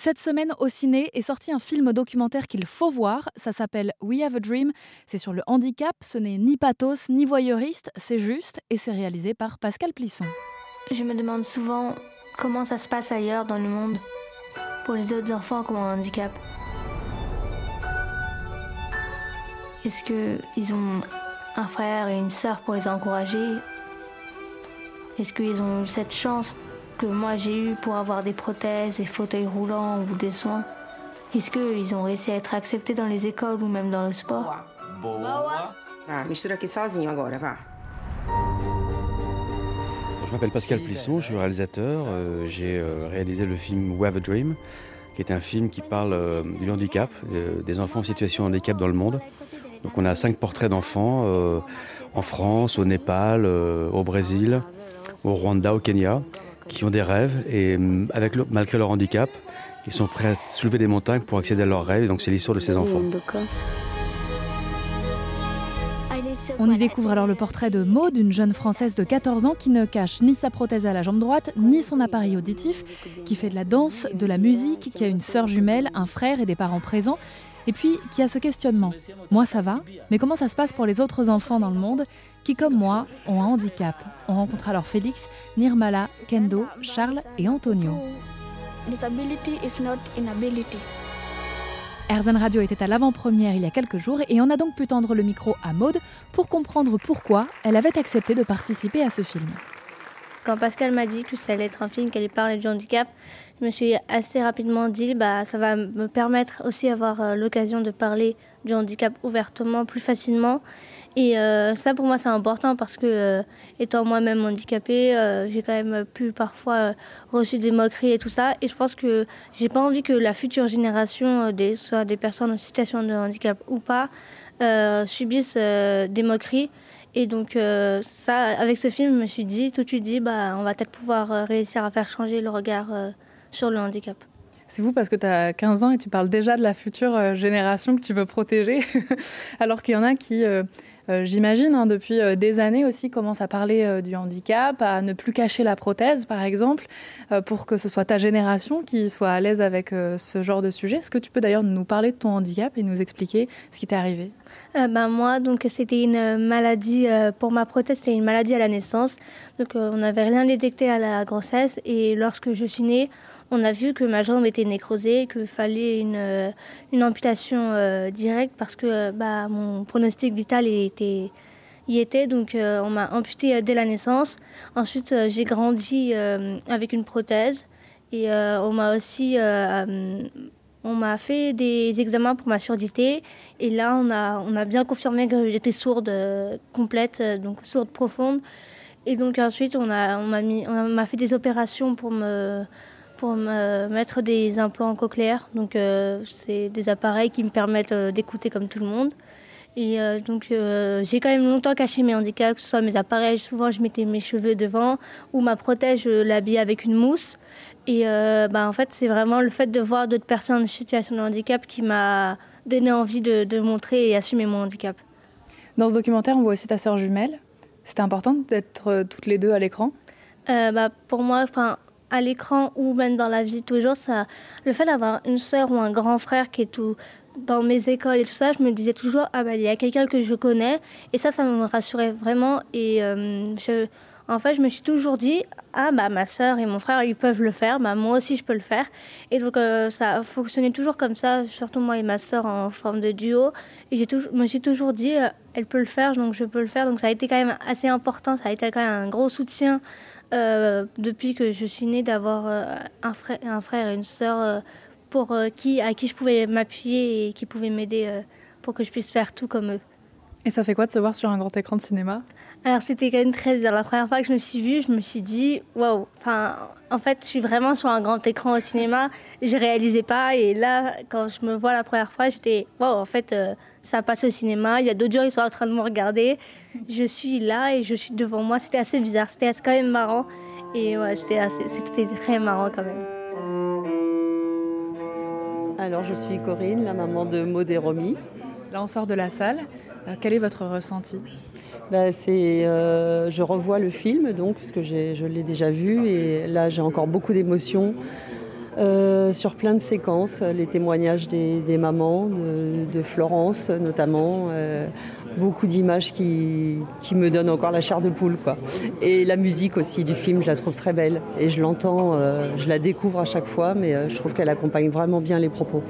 Cette semaine, au ciné, est sorti un film documentaire qu'il faut voir. Ça s'appelle We Have a Dream. C'est sur le handicap. Ce n'est ni pathos, ni voyeuriste. C'est juste. Et c'est réalisé par Pascal Plisson. Je me demande souvent comment ça se passe ailleurs dans le monde pour les autres enfants qui ont un handicap. Est-ce qu'ils ont un frère et une sœur pour les encourager? Est-ce qu'ils ont cette chance que moi j'ai eu pour avoir des prothèses, des fauteuils roulants ou des soins Est-ce qu'ils ont réussi à être acceptés dans les écoles ou même dans le sport? Je m'appelle Pascal Plisson, je suis réalisateur. Euh, j'ai euh, réalisé le film We Have a Dream, qui est un film qui parle euh, du handicap, des enfants en situation de handicap dans le monde. Donc on a cinq portraits d'enfants en France, au Népal, au Brésil, au Rwanda, au Kenya qui ont des rêves et mm, malgré leur handicap, ils sont prêts à soulever des montagnes pour accéder à leurs rêves. Et donc c'est l'histoire de ces enfants. On y découvre alors le portrait de Maud, une jeune Française de 14 ans qui ne cache ni sa prothèse à la jambe droite, ni son appareil auditif, qui fait de la danse, de la musique, qui a une sœur jumelle, un frère et des parents présents, et puis qui a ce questionnement. Moi ça va, mais comment ça se passe pour les autres enfants dans le monde qui, comme moi, ont un handicap? On rencontre alors Félix, Nirmala, Kendo, Charles et Antonio. Disability is not inability. Erzen Radio était à l'avant-première il y a quelques jours et on a donc pu tendre le micro à Maude pour comprendre pourquoi elle avait accepté de participer à ce film. Quand Pascal m'a dit que ça allait être un film qui allait parler du handicap, je me suis assez rapidement dit bah ça va me permettre aussi d'avoir euh, l'occasion de parler du handicap ouvertement, plus facilement. Et euh, ça pour moi c'est important parce que euh, étant moi-même handicapée, j'ai quand même pu parfois reçu des moqueries et tout ça. Et je pense que j'ai pas envie que la future génération, des, soit des personnes en situation de handicap ou pas, subissent des moqueries. Et donc ça, avec ce film, je me suis dit, tout de suite dit, bah, on va peut-être pouvoir réussir à faire changer le regard sur le handicap. C'est vous parce que tu as 15 ans et tu parles déjà de la future euh, génération que tu veux protéger, alors qu'il y en a qui, euh, euh, j'imagine, hein, depuis des années aussi, commencent à parler du handicap, à ne plus cacher la prothèse, par exemple, pour que ce soit ta génération qui soit à l'aise avec ce genre de sujet. Est-ce que tu peux d'ailleurs nous parler de ton handicap et nous expliquer ce qui t'est arrivé? Ben moi, donc c'était une maladie pour ma prothèse, c'était une maladie à la naissance. Donc on n'avait rien détecté à la grossesse et lorsque je suis née, on a vu que ma jambe était nécrosée, qu'il fallait une, euh, amputation euh, directe parce que euh, bah, mon pronostic vital était, y était. Donc on m'a amputé dès la naissance. Ensuite, j'ai grandi avec une prothèse et on m'a aussi on m'a fait des examens pour ma surdité et là on a, bien confirmé que j'étais sourde complète, donc sourde profonde. Et donc ensuite on m'a fait des opérations pour me pour me mettre des implants cochléaires. Donc, euh, c'est des appareils qui me permettent euh, d'écouter comme tout le monde. Et euh, donc, j'ai quand même longtemps caché mes handicaps, que ce soit mes appareils. Souvent, je mettais mes cheveux devant ou ma protège, je l'habillais avec une mousse. Et bah, en fait, c'est vraiment le fait de voir d'autres personnes en situation de handicap qui m'a donné envie de, de, montrer et assumer mon handicap. Dans ce documentaire, on voit aussi ta sœur jumelle. C'était important d'être toutes les deux à l'écran bah, Pour moi, enfin à l'écran ou même dans la vie toujours, ça, le fait d'avoir une sœur ou un grand frère qui est tout dans mes écoles et tout ça, je me disais toujours ah bah il y a quelqu'un que je connais. Et ça ça me rassurait vraiment. Et euh, en fait je me suis toujours dit ah bah ma sœur et mon frère ils peuvent le faire. Bah moi aussi je peux le faire. Et donc euh, ça a fonctionné toujours comme ça surtout moi et ma sœur en forme de duo. Et j'ai toujours me suis toujours dit euh, elle peut le faire donc je peux le faire. Donc ça a été quand même assez important. Ça a été quand même un gros soutien euh, depuis que je suis née, d'avoir euh, un, frère, un frère et une sœur euh, qui, à qui je pouvais m'appuyer et qui pouvaient m'aider pour que je puisse faire tout comme eux. Et ça fait quoi de se voir sur un grand écran de cinéma? Alors c'était quand même très bizarre. La première fois que je me suis vue, je me suis dit waouh. Enfin, en fait, je suis vraiment sur un grand écran au cinéma. Je réalisais pas. Et là, quand je me vois la première fois, j'étais waouh. En fait, ça passe au cinéma. Il y a d'autres gens qui sont en train de me regarder je suis là et je suis devant moi. C'était assez bizarre, c'était quand même marrant. Et ouais, c'était très marrant quand même. Alors, je suis Corinne, la maman de Maud et Romy. Là, on sort de la salle. Euh, quel est votre ressenti? C'est, euh, Je revois le film, donc, parce que je l'ai déjà vu. Et là, j'ai encore beaucoup d'émotions. euh, sur plein de séquences, les témoignages des, mamans, de, Florence notamment, euh, beaucoup d'images qui, me donnent encore la chair de poule. Quoi. Et la musique aussi du film, je la trouve très belle. Et je l'entends, je la découvre à chaque fois, mais je trouve qu'elle accompagne vraiment bien les propos.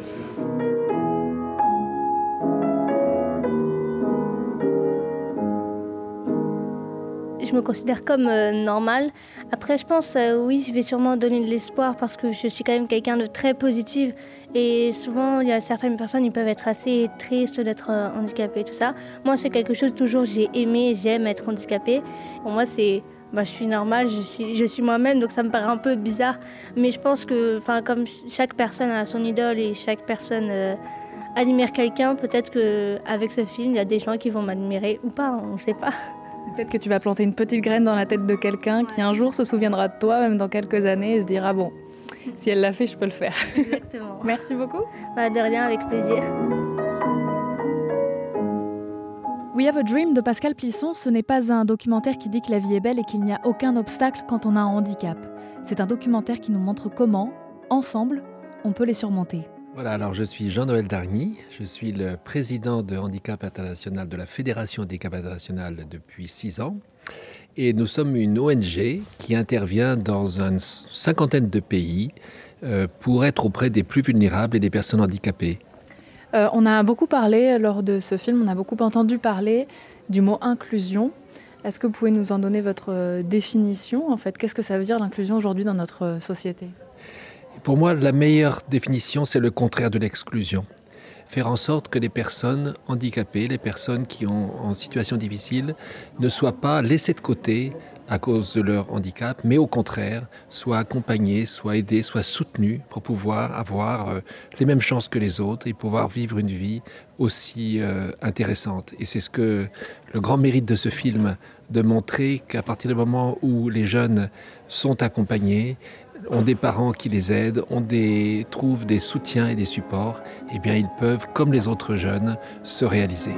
Je me considère comme euh, normale. Après, je pense, euh, oui, je vais sûrement donner de l'espoir parce que je suis quand même quelqu'un de très positif. Et souvent, il y a certaines personnes, ils peuvent être assez tristes d'être euh, handicapés, tout ça. Moi, c'est quelque chose toujours j'ai aimé, j'aime être handicapée. Pour moi, c'est bah, je suis normale, je suis, je suis moi-même, donc ça me paraît un peu bizarre. Mais je pense que, comme chaque personne a son idole et chaque personne admire quelqu'un, peut-être qu'avec ce film, il y a des gens qui vont m'admirer ou pas, on ne sait pas. Peut-être que tu vas planter une petite graine dans la tête de quelqu'un qui un jour se souviendra de toi, même dans quelques années, et se dira bon, si elle l'a fait, je peux le faire. Exactement. Merci beaucoup. Bah, de rien, avec plaisir. We Have a Dream de Pascal Plisson, ce n'est pas un documentaire qui dit que la vie est belle et qu'il n'y a aucun obstacle quand on a un handicap. C'est un documentaire qui nous montre comment, ensemble, on peut les surmonter. Voilà, alors je suis Jean-Noël Dargny, je suis le président de Handicap International de la Fédération Handicap International depuis six ans. Et nous sommes une ONG qui intervient dans une cinquantaine de pays euh, pour être auprès des plus vulnérables et des personnes handicapées. Euh, on a beaucoup parlé lors de ce film, on a beaucoup entendu parler du mot inclusion. Est-ce que vous pouvez nous en donner votre euh, définition En fait, qu'est-ce que ça veut dire l'inclusion aujourd'hui dans notre société? Pour moi, la meilleure définition, c'est le contraire de l'exclusion. Faire en sorte que les personnes handicapées, les personnes qui sont en situation difficile, ne soient pas laissées de côté à cause de leur handicap, mais au contraire, soient accompagnées, soient aidées, soient soutenues pour pouvoir avoir euh, les mêmes chances que les autres et pouvoir vivre une vie aussi euh, intéressante. Et c'est ce que le grand mérite de ce film, de montrer qu'à partir du moment où les jeunes sont accompagnés, ont des parents qui les aident, ont des, trouvent des soutiens et des supports, eh bien ils peuvent, comme les autres jeunes, se réaliser.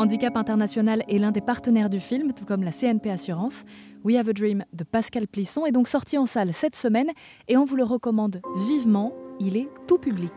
Handicap International est l'un des partenaires du film, tout comme la CNP Assurance. We Have a Dream de Pascal Plisson est donc sorti en salle cette semaine et on vous le recommande vivement. Il est tout public.